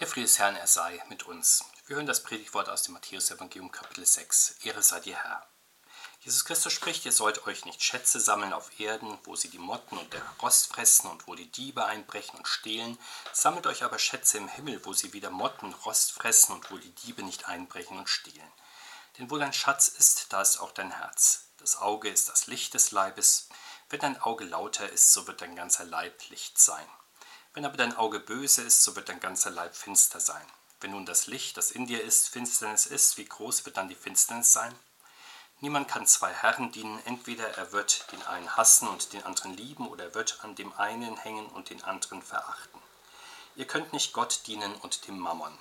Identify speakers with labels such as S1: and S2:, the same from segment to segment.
S1: Der Friede des Herrn, er sei mit uns. Wir hören das Predigtwort aus dem Matthäus-Evangelium, Kapitel 6. Ehre sei dir, Herr. Jesus Christus spricht, ihr sollt euch nicht Schätze sammeln auf Erden, wo sie die Motten und der Rost fressen und wo die Diebe einbrechen und stehlen. Sammelt euch aber Schätze im Himmel, wo sie weder Motten, Rost fressen und wo die Diebe nicht einbrechen und stehlen. Denn wo dein Schatz ist, da ist auch dein Herz. Das Auge ist das Licht des Leibes. Wenn dein Auge lauter ist, so wird dein ganzer Leib Licht sein. Wenn aber dein Auge böse ist, so wird dein ganzer Leib finster sein. Wenn nun das Licht, das in dir ist, Finsternis ist, wie groß wird dann die Finsternis sein? Niemand kann zwei Herren dienen, entweder er wird den einen hassen und den anderen lieben, oder er wird an dem einen hängen und den anderen verachten. Ihr könnt nicht Gott dienen und dem Mammon.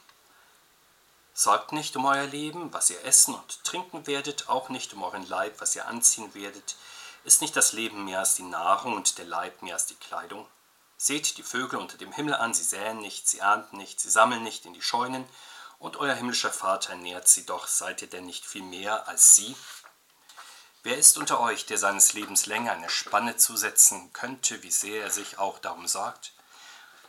S1: Sorgt nicht um euer Leben, was ihr essen und trinken werdet, auch nicht um euren Leib, was ihr anziehen werdet. Ist nicht das Leben mehr als die Nahrung und der Leib mehr als die Kleidung? Seht die Vögel unter dem Himmel an, sie säen nicht, sie ernten nicht, sie sammeln nicht in die Scheunen, und euer himmlischer Vater ernährt sie doch, seid ihr denn nicht viel mehr als sie? Wer ist unter euch, der seines Lebens länger eine Spanne zusetzen könnte, wie sehr er sich auch darum sorgt?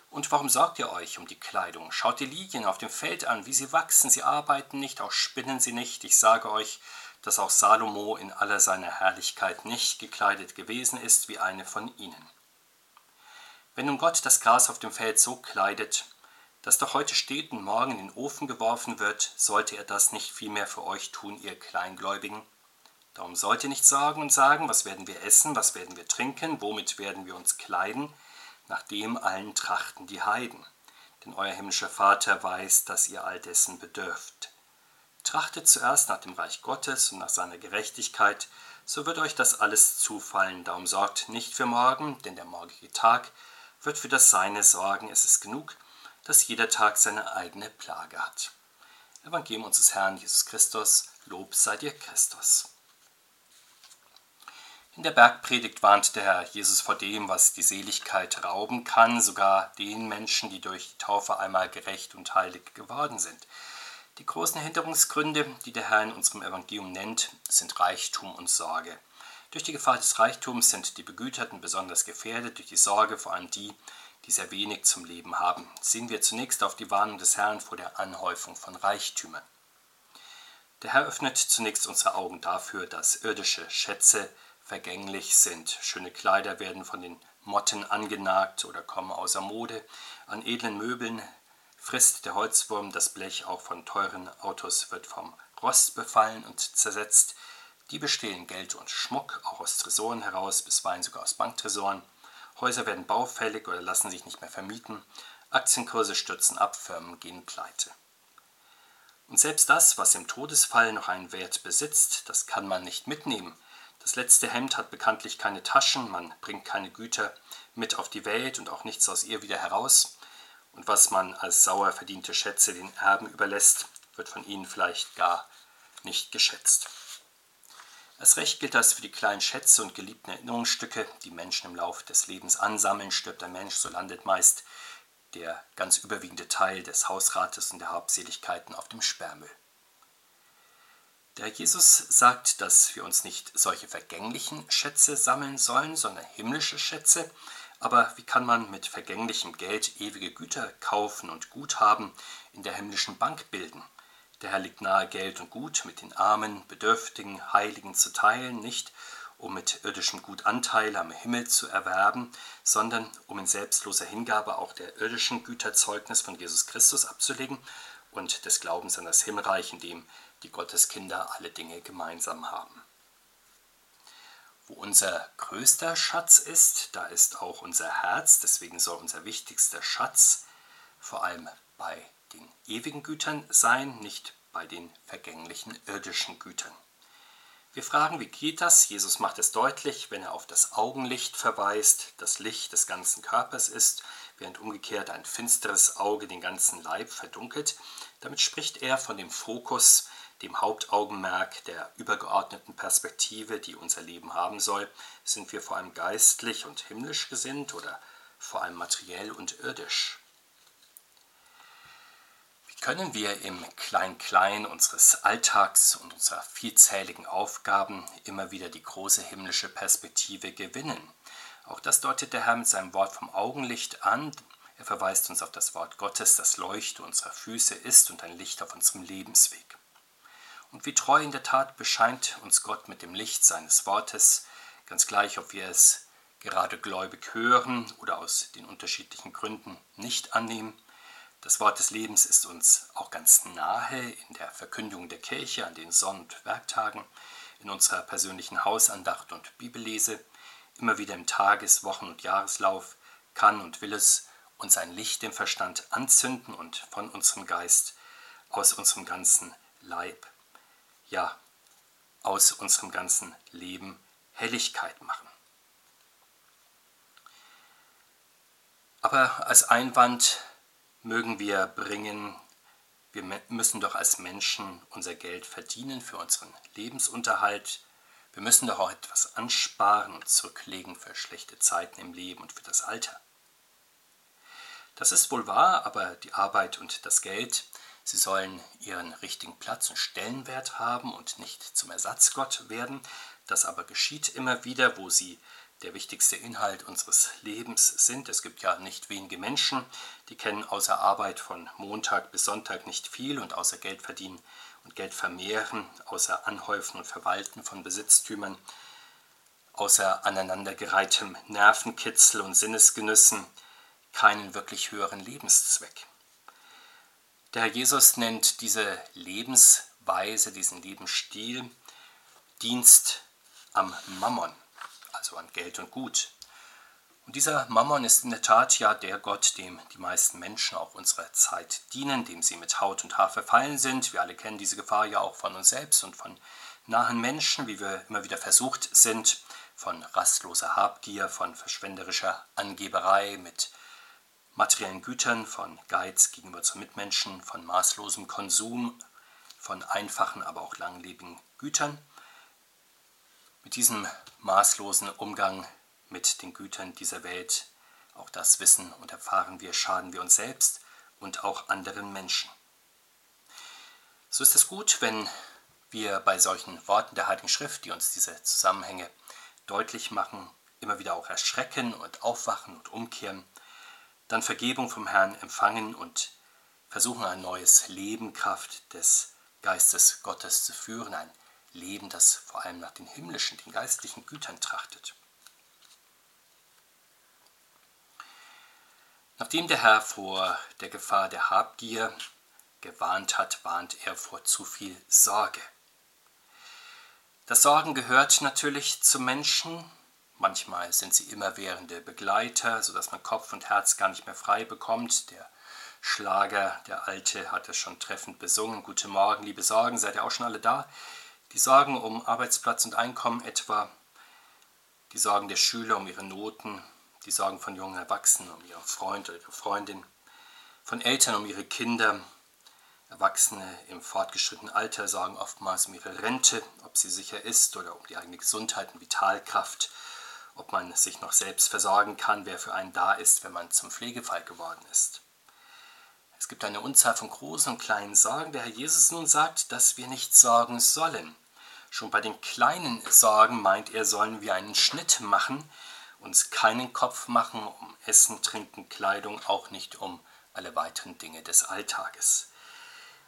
S1: Und warum sorgt ihr euch um die Kleidung? Schaut die Lilien auf dem Feld an, wie sie wachsen, sie arbeiten nicht, auch spinnen sie nicht. Ich sage euch, dass auch Salomo in aller seiner Herrlichkeit nicht gekleidet gewesen ist wie eine von ihnen. Wenn nun Gott das Gras auf dem Feld so kleidet, das doch heute steht und morgen in den Ofen geworfen wird, sollte er das nicht vielmehr für euch tun, ihr Kleingläubigen? Darum sollt ihr nicht sagen und sagen, was werden wir essen, was werden wir trinken, womit werden wir uns kleiden, nach dem allen trachten die Heiden. Denn euer himmlischer Vater weiß, dass ihr all dessen bedürft. Trachtet zuerst nach dem Reich Gottes und nach seiner Gerechtigkeit, so wird euch das alles zufallen. Darum sorgt nicht für morgen, denn der morgige Tag wird für das Seine sorgen. Es ist genug, dass jeder Tag seine eigene Plage hat. Evangelium unseres Herrn Jesus Christus, Lob sei dir Christus. In der Bergpredigt warnt der Herr Jesus vor dem, was die Seligkeit rauben kann, sogar den Menschen, die durch die Taufe einmal gerecht und heilig geworden sind. Die großen Hinderungsgründe, die der Herr in unserem Evangelium nennt, sind Reichtum und Sorge. Durch die Gefahr des Reichtums sind die Begüterten besonders gefährdet, durch die Sorge vor allem die, die sehr wenig zum Leben haben. Sehen wir zunächst auf die Warnung des Herrn vor der Anhäufung von Reichtümern. Der Herr öffnet zunächst unsere Augen dafür, dass irdische Schätze vergänglich sind. Schöne Kleider werden von den Motten angenagt oder kommen außer Mode. An edlen Möbeln frisst der Holzwurm das Blech, auch von teuren Autos wird vom Rost befallen und zersetzt. Die bestehlen Geld und Schmuck, auch aus Tresoren heraus, bisweilen sogar aus Banktresoren. Häuser werden baufällig oder lassen sich nicht mehr vermieten. Aktienkurse stürzen ab, Firmen gehen pleite. Und selbst das, was im Todesfall noch einen Wert besitzt, das kann man nicht mitnehmen. Das letzte Hemd hat bekanntlich keine Taschen, man bringt keine Güter mit auf die Welt und auch nichts aus ihr wieder heraus. Und was man als sauer verdiente Schätze den Erben überlässt, wird von ihnen vielleicht gar nicht geschätzt. Als recht gilt das für die kleinen Schätze und geliebten Erinnerungsstücke, die Menschen im Laufe des Lebens ansammeln. Stirbt ein Mensch, so landet meist der ganz überwiegende Teil des Hausrates und der Habseligkeiten auf dem Sperrmüll. Der Jesus sagt, dass wir uns nicht solche vergänglichen Schätze sammeln sollen, sondern himmlische Schätze. Aber wie kann man mit vergänglichem Geld ewige Güter kaufen und Guthaben in der himmlischen Bank bilden? Der Herr liegt nahe, Geld und Gut mit den Armen, Bedürftigen, Heiligen zu teilen, nicht um mit irdischem Gut Anteile am Himmel zu erwerben, sondern um in selbstloser Hingabe auch der irdischen Güter Zeugnis von Jesus Christus abzulegen und des Glaubens an das Himmelreich, in dem die Gotteskinder alle Dinge gemeinsam haben. Wo unser größter Schatz ist, da ist auch unser Herz, deswegen soll unser wichtigster Schatz vor allem bei den ewigen Gütern sein, nicht bei den vergänglichen irdischen Gütern. Wir fragen, wie geht das? Jesus macht es deutlich, wenn er auf das Augenlicht verweist, das Licht des ganzen Körpers ist, während umgekehrt ein finsteres Auge den ganzen Leib verdunkelt. Damit spricht er von dem Fokus, dem Hauptaugenmerk der übergeordneten Perspektive, die unser Leben haben soll. Sind wir vor allem geistlich und himmlisch gesinnt oder vor allem materiell und irdisch? Können wir im Klein-Klein unseres Alltags und unserer vielzähligen Aufgaben immer wieder die große himmlische Perspektive gewinnen. Auch das deutet der Herr mit seinem Wort vom Augenlicht an. Er verweist uns auf das Wort Gottes, das Leuchte unserer Füße ist und ein Licht auf unserem Lebensweg. Und wie treu in der Tat bescheint uns Gott mit dem Licht seines Wortes, ganz gleich, ob wir es gerade gläubig hören oder aus den unterschiedlichen Gründen nicht annehmen. Das Wort des Lebens ist uns auch ganz nahe in der Verkündigung der Kirche an den Sonn- und Werktagen, in unserer persönlichen Hausandacht und Bibellese, immer wieder im Tages-, Wochen- und Jahreslauf, kann und will es und sein Licht im Verstand anzünden und von unserem Geist, aus unserem ganzen Leib, ja, aus unserem ganzen Leben Helligkeit machen. Aber als Einwand mögen wir bringen, wir müssen doch als Menschen unser Geld verdienen für unseren Lebensunterhalt. Wir müssen doch auch etwas ansparen und zurücklegen für schlechte Zeiten im Leben und für das Alter. Das ist wohl wahr, aber die Arbeit und das Geld, sie sollen ihren richtigen Platz und Stellenwert haben und nicht zum Ersatzgott werden. Das aber geschieht immer wieder, wo sie der wichtigste Inhalt unseres Lebens sind. Es gibt ja nicht wenige Menschen, die kennen außer Arbeit von Montag bis Sonntag nicht viel und außer Geld verdienen und Geld vermehren, außer Anhäufen und Verwalten von Besitztümern, außer aneinandergereihtem Nervenkitzel und Sinnesgenüssen keinen wirklich höheren Lebenszweck. Der Herr Jesus nennt diese Lebensweise, diesen Lebensstil Dienst am Mammon, also an Geld und Gut. Und dieser Mammon ist in der Tat ja der Gott, dem die meisten Menschen auch unserer Zeit dienen, dem sie mit Haut und Haar verfallen sind. Wir alle kennen diese Gefahr ja auch von uns selbst und von nahen Menschen, wie wir immer wieder versucht sind, von rastloser Habgier, von verschwenderischer Angeberei mit materiellen Gütern, von Geiz gegenüber zu Mitmenschen, von maßlosem Konsum, von einfachen, aber auch langlebigen Gütern. Mit diesem maßlosen Umgang mit den Gütern dieser Welt, auch das wissen und erfahren wir, schaden wir uns selbst und auch anderen Menschen. So ist es gut, wenn wir bei solchen Worten der Heiligen Schrift, die uns diese Zusammenhänge deutlich machen, immer wieder auch erschrecken und aufwachen und umkehren dann Vergebung vom Herrn empfangen und versuchen ein neues Leben Kraft des Geistes Gottes zu führen, ein Leben, das vor allem nach den himmlischen, den geistlichen Gütern trachtet. Nachdem der Herr vor der Gefahr der Habgier gewarnt hat, warnt er vor zu viel Sorge. Das Sorgen gehört natürlich zum Menschen, Manchmal sind sie immerwährende Begleiter, sodass man Kopf und Herz gar nicht mehr frei bekommt. Der Schlager, der Alte, hat es schon treffend besungen. Guten Morgen, liebe Sorgen, seid ihr auch schon alle da? Die Sorgen um Arbeitsplatz und Einkommen etwa, die Sorgen der Schüler um ihre Noten, die Sorgen von jungen Erwachsenen um ihren Freund oder ihre Freundin, von Eltern um ihre Kinder. Erwachsene im fortgeschrittenen Alter sorgen oftmals um ihre Rente, ob sie sicher ist oder um die eigene Gesundheit und Vitalkraft ob man sich noch selbst versorgen kann, wer für einen da ist, wenn man zum Pflegefall geworden ist. Es gibt eine Unzahl von großen und kleinen Sorgen. Der Herr Jesus nun sagt, dass wir nicht sorgen sollen. Schon bei den kleinen Sorgen meint er, sollen wir einen Schnitt machen, uns keinen Kopf machen um Essen, Trinken, Kleidung, auch nicht um alle weiteren Dinge des Alltages.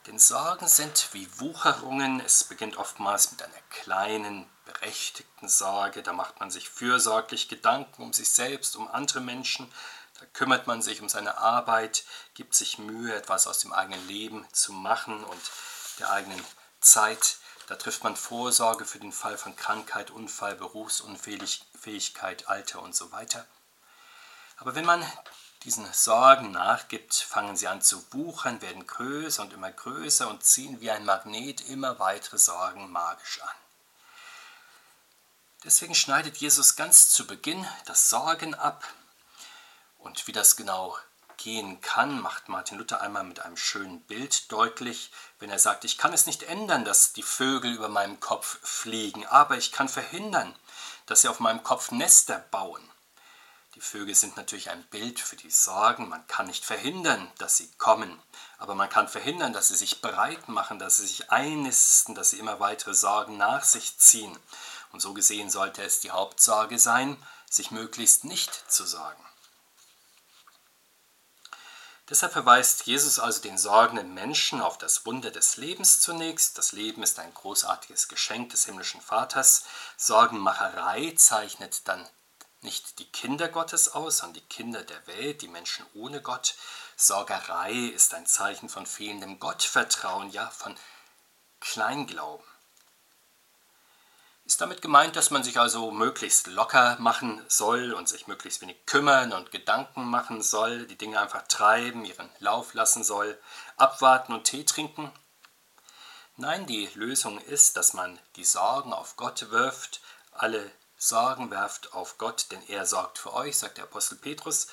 S1: Denn Sorgen sind wie Wucherungen. Es beginnt oftmals mit einer kleinen, berechtigten Sorge. Da macht man sich fürsorglich Gedanken um sich selbst, um andere Menschen. Da kümmert man sich um seine Arbeit, gibt sich Mühe, etwas aus dem eigenen Leben zu machen und der eigenen Zeit. Da trifft man Vorsorge für den Fall von Krankheit, Unfall, Berufsunfähigkeit, Alter und so weiter. Aber wenn man diesen Sorgen nachgibt, fangen sie an zu wuchern, werden größer und immer größer und ziehen wie ein Magnet immer weitere Sorgen magisch an. Deswegen schneidet Jesus ganz zu Beginn das Sorgen ab. Und wie das genau gehen kann, macht Martin Luther einmal mit einem schönen Bild deutlich, wenn er sagt, ich kann es nicht ändern, dass die Vögel über meinem Kopf fliegen, aber ich kann verhindern, dass sie auf meinem Kopf Nester bauen. Die Vögel sind natürlich ein Bild für die Sorgen. Man kann nicht verhindern, dass sie kommen, aber man kann verhindern, dass sie sich breit machen, dass sie sich einnisten, dass sie immer weitere Sorgen nach sich ziehen. Und so gesehen sollte es die Hauptsorge sein, sich möglichst nicht zu sorgen. Deshalb verweist Jesus also den sorgenden Menschen auf das Wunder des Lebens zunächst. Das Leben ist ein großartiges Geschenk des himmlischen Vaters. Sorgenmacherei zeichnet dann nicht die Kinder Gottes aus, sondern die Kinder der Welt, die Menschen ohne Gott. Sorgerei ist ein Zeichen von fehlendem Gottvertrauen, ja von Kleinglauben. Ist damit gemeint, dass man sich also möglichst locker machen soll und sich möglichst wenig kümmern und Gedanken machen soll, die Dinge einfach treiben, ihren Lauf lassen soll, abwarten und Tee trinken? Nein, die Lösung ist, dass man die Sorgen auf Gott wirft, alle Sorgen werft auf Gott, denn er sorgt für euch, sagt der Apostel Petrus.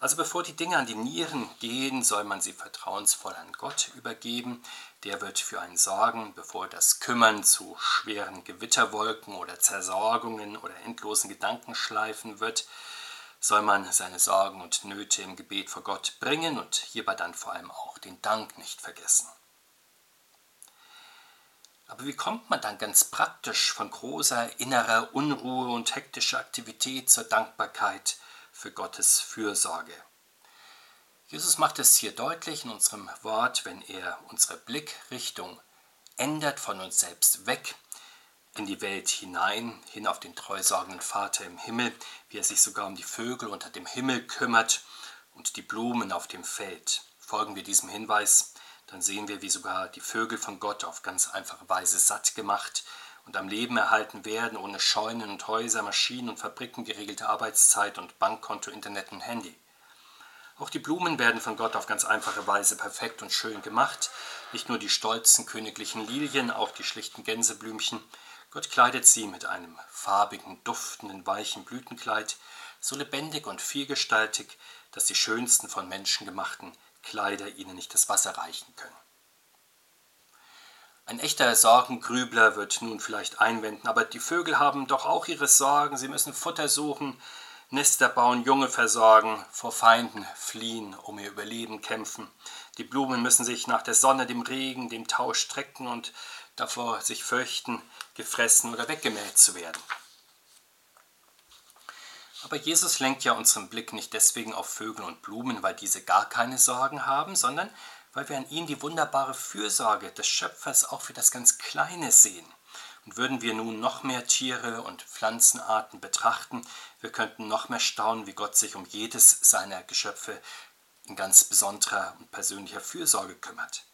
S1: Also bevor die Dinge an die Nieren gehen, soll man sie vertrauensvoll an Gott übergeben. Der wird für einen sorgen, bevor das Kümmern zu schweren Gewitterwolken oder Zersorgungen oder endlosen Gedankenschleifen wird, soll man seine Sorgen und Nöte im Gebet vor Gott bringen und hierbei dann vor allem auch den Dank nicht vergessen. Aber wie kommt man dann ganz praktisch von großer innerer Unruhe und hektischer Aktivität zur Dankbarkeit für Gottes Fürsorge? Jesus macht es hier deutlich in unserem Wort, wenn er unsere Blickrichtung ändert von uns selbst weg in die Welt hinein, hin auf den treusorgenden Vater im Himmel, wie er sich sogar um die Vögel unter dem Himmel kümmert und die Blumen auf dem Feld. Folgen wir diesem Hinweis, dann sehen wir, wie sogar die Vögel von Gott auf ganz einfache Weise satt gemacht und am Leben erhalten werden, ohne Scheunen und Häuser, Maschinen und Fabriken, geregelte Arbeitszeit und Bankkonto, Internet und Handy. Auch die Blumen werden von Gott auf ganz einfache Weise perfekt und schön gemacht. Nicht nur die stolzen königlichen Lilien, auch die schlichten Gänseblümchen. Gott kleidet sie mit einem farbigen, duftenden, weichen Blütenkleid, so lebendig und vielgestaltig, dass die schönsten von Menschen gemachten Kleider ihnen nicht das Wasser reichen können. Ein echter Sorgengrübler wird nun vielleicht einwenden, aber die Vögel haben doch auch ihre Sorgen, sie müssen Futter suchen, Nester bauen, Junge versorgen, vor Feinden fliehen, um ihr Überleben kämpfen. Die Blumen müssen sich nach der Sonne, dem Regen, dem Tau strecken und davor sich fürchten, gefressen oder weggemäht zu werden. Aber Jesus lenkt ja unseren Blick nicht deswegen auf Vögel und Blumen, weil diese gar keine Sorgen haben, sondern weil wir an ihnen die wunderbare Fürsorge des Schöpfers auch für das ganz Kleine sehen. Und würden wir nun noch mehr Tiere und Pflanzenarten betrachten, wir könnten noch mehr staunen, wie Gott sich um jedes seiner Geschöpfe in ganz besonderer und persönlicher Fürsorge kümmert.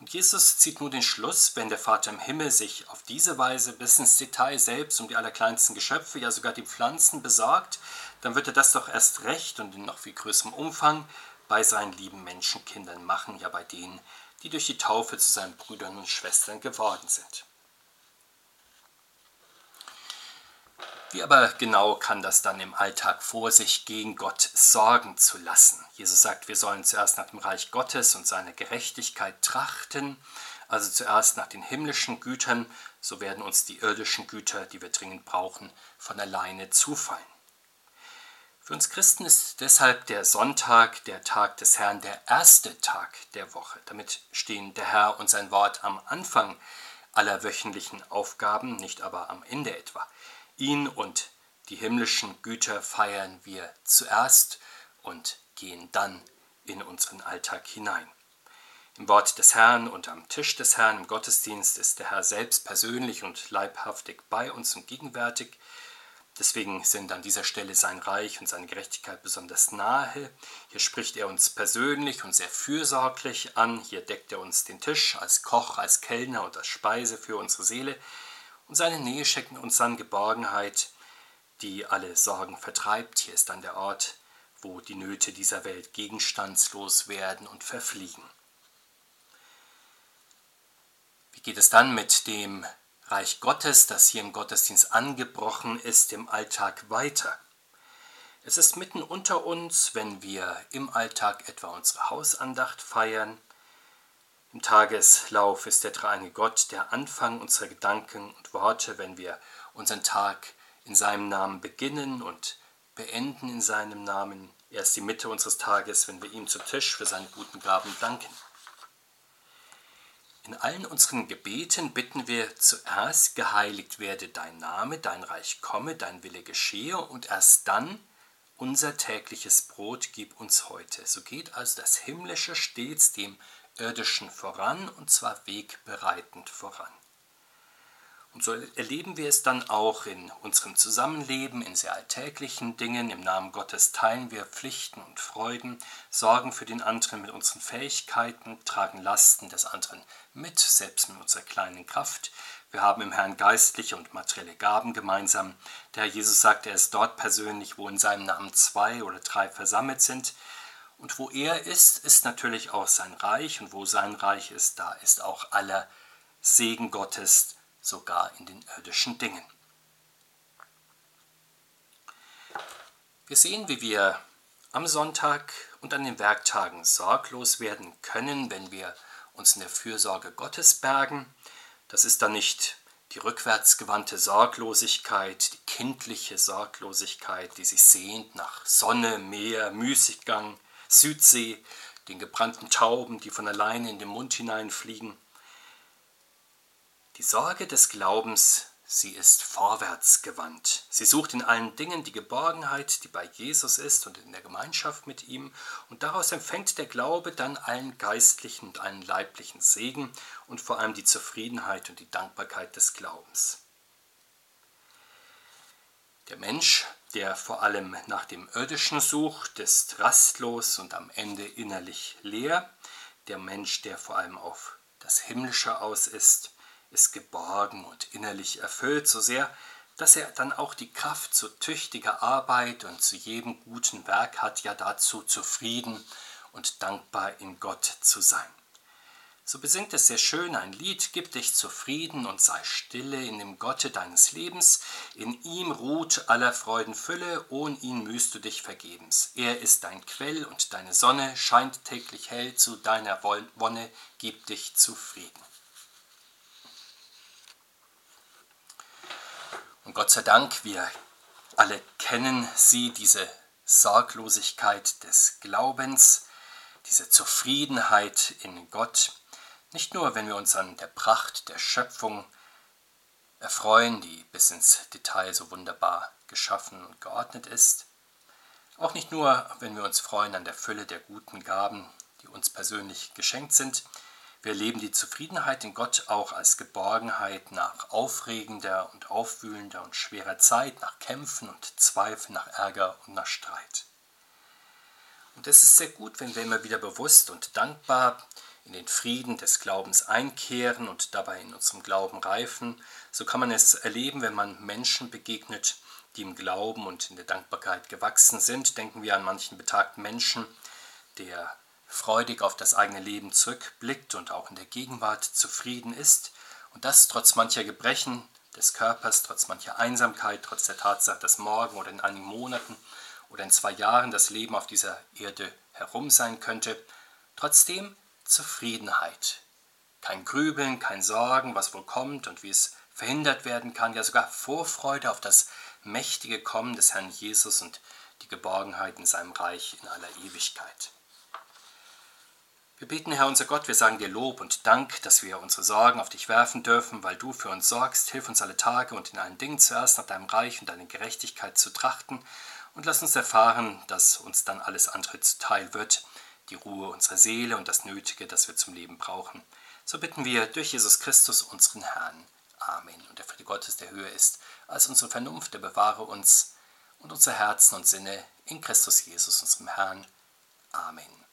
S1: Und Jesus zieht nun den Schluss, wenn der Vater im Himmel sich auf diese Weise bis ins Detail selbst um die allerkleinsten Geschöpfe, ja sogar die Pflanzen besorgt, dann wird er das doch erst recht und in noch viel größerem Umfang bei seinen lieben Menschenkindern machen, ja bei denen, die durch die Taufe zu seinen Brüdern und Schwestern geworden sind. Wie aber genau kann das dann im Alltag vor sich gegen Gott sorgen zu lassen? Jesus sagt, wir sollen zuerst nach dem Reich Gottes und seiner Gerechtigkeit trachten, also zuerst nach den himmlischen Gütern, so werden uns die irdischen Güter, die wir dringend brauchen, von alleine zufallen. Für uns Christen ist deshalb der Sonntag, der Tag des Herrn, der erste Tag der Woche. Damit stehen der Herr und sein Wort am Anfang aller wöchentlichen Aufgaben, nicht aber am Ende etwa. Ihn und die himmlischen Güter feiern wir zuerst und gehen dann in unseren Alltag hinein. Im Wort des Herrn und am Tisch des Herrn im Gottesdienst ist der Herr selbst persönlich und leibhaftig bei uns und gegenwärtig. Deswegen sind an dieser Stelle sein Reich und seine Gerechtigkeit besonders nahe. Hier spricht er uns persönlich und sehr fürsorglich an. Hier deckt er uns den Tisch als Koch, als Kellner und als Speise für unsere Seele und seine Nähe schenkt uns dann Geborgenheit, die alle Sorgen vertreibt. Hier ist dann der Ort, wo die Nöte dieser Welt gegenstandslos werden und verfliegen. Wie geht es dann mit dem Reich Gottes, das hier im Gottesdienst angebrochen ist, im Alltag weiter? Es ist mitten unter uns, wenn wir im Alltag etwa unsere Hausandacht feiern, im Tageslauf ist der dreieinige Gott der Anfang unserer Gedanken und Worte, wenn wir unseren Tag in seinem Namen beginnen und beenden in seinem Namen. Er ist die Mitte unseres Tages, wenn wir ihm zu Tisch für seine guten Gaben danken. In allen unseren Gebeten bitten wir zuerst, geheiligt werde dein Name, dein Reich komme, dein Wille geschehe und erst dann unser tägliches Brot gib uns heute. So geht also das Himmlische stets dem Irdischen voran und zwar wegbereitend voran. Und so erleben wir es dann auch in unserem Zusammenleben, in sehr alltäglichen Dingen. Im Namen Gottes teilen wir Pflichten und Freuden, sorgen für den anderen mit unseren Fähigkeiten, tragen Lasten des anderen mit, selbst mit unserer kleinen Kraft. Wir haben im Herrn geistliche und materielle Gaben gemeinsam. Der Herr Jesus sagt, er ist dort persönlich, wo in seinem Namen zwei oder drei versammelt sind. Und wo er ist, ist natürlich auch sein Reich. Und wo sein Reich ist, da ist auch aller Segen Gottes sogar in den irdischen Dingen. Wir sehen, wie wir am Sonntag und an den Werktagen sorglos werden können, wenn wir uns in der Fürsorge Gottes bergen. Das ist dann nicht die rückwärtsgewandte Sorglosigkeit, die kindliche Sorglosigkeit, die sich sehnt nach Sonne, Meer, Müßiggang, Südsee, den gebrannten Tauben, die von alleine in den Mund hineinfliegen. Die Sorge des Glaubens, sie ist vorwärts gewandt. Sie sucht in allen Dingen die Geborgenheit, die bei Jesus ist und in der Gemeinschaft mit ihm, und daraus empfängt der Glaube dann allen geistlichen und allen leiblichen Segen und vor allem die Zufriedenheit und die Dankbarkeit des Glaubens. Der Mensch, der vor allem nach dem Irdischen sucht, ist rastlos und am Ende innerlich leer. Der Mensch, der vor allem auf das Himmlische aus ist, ist geborgen und innerlich erfüllt, so sehr, dass er dann auch die Kraft zu tüchtiger Arbeit und zu jedem guten Werk hat, ja dazu zufrieden und dankbar in Gott zu sein. So besingt es sehr schön ein Lied, gib dich zufrieden und sei stille in dem Gotte deines Lebens, in ihm ruht aller Freuden Fülle, ohne ihn mühst du dich vergebens. Er ist dein Quell und deine Sonne scheint täglich hell, zu deiner Wonne gib dich zufrieden. Und Gott sei Dank, wir alle kennen sie, diese Sorglosigkeit des Glaubens, diese Zufriedenheit in Gott, nicht nur, wenn wir uns an der Pracht der Schöpfung erfreuen, die bis ins Detail so wunderbar geschaffen und geordnet ist, auch nicht nur, wenn wir uns freuen an der Fülle der guten Gaben, die uns persönlich geschenkt sind, wir erleben die Zufriedenheit in Gott auch als Geborgenheit nach aufregender und aufwühlender und schwerer Zeit, nach Kämpfen und Zweifeln, nach Ärger und nach Streit. Und es ist sehr gut, wenn wir immer wieder bewusst und dankbar in den Frieden des Glaubens einkehren und dabei in unserem Glauben reifen. So kann man es erleben, wenn man Menschen begegnet, die im Glauben und in der Dankbarkeit gewachsen sind. Denken wir an manchen betagten Menschen, der freudig auf das eigene Leben zurückblickt und auch in der Gegenwart zufrieden ist und das trotz mancher Gebrechen des Körpers, trotz mancher Einsamkeit, trotz der Tatsache, dass morgen oder in einigen Monaten oder in zwei Jahren das Leben auf dieser Erde herum sein könnte, trotzdem Zufriedenheit. Kein Grübeln, kein Sorgen, was wohl kommt und wie es verhindert werden kann, ja sogar Vorfreude auf das mächtige Kommen des Herrn Jesus und die Geborgenheit in seinem Reich in aller Ewigkeit. Wir beten, Herr unser Gott, wir sagen dir Lob und Dank, dass wir unsere Sorgen auf dich werfen dürfen, weil du für uns sorgst. Hilf uns alle Tage und in allen Dingen zuerst nach deinem Reich und deiner Gerechtigkeit zu trachten und lass uns erfahren, dass uns dann alles andere zuteil wird, die Ruhe unserer Seele und das Nötige, das wir zum Leben brauchen. So bitten wir durch Jesus Christus, unseren Herrn. Amen. Und der Friede Gottes, der höher ist als unsere Vernunft, der bewahre uns und unsere Herzen und Sinne in Christus Jesus, unserem Herrn. Amen.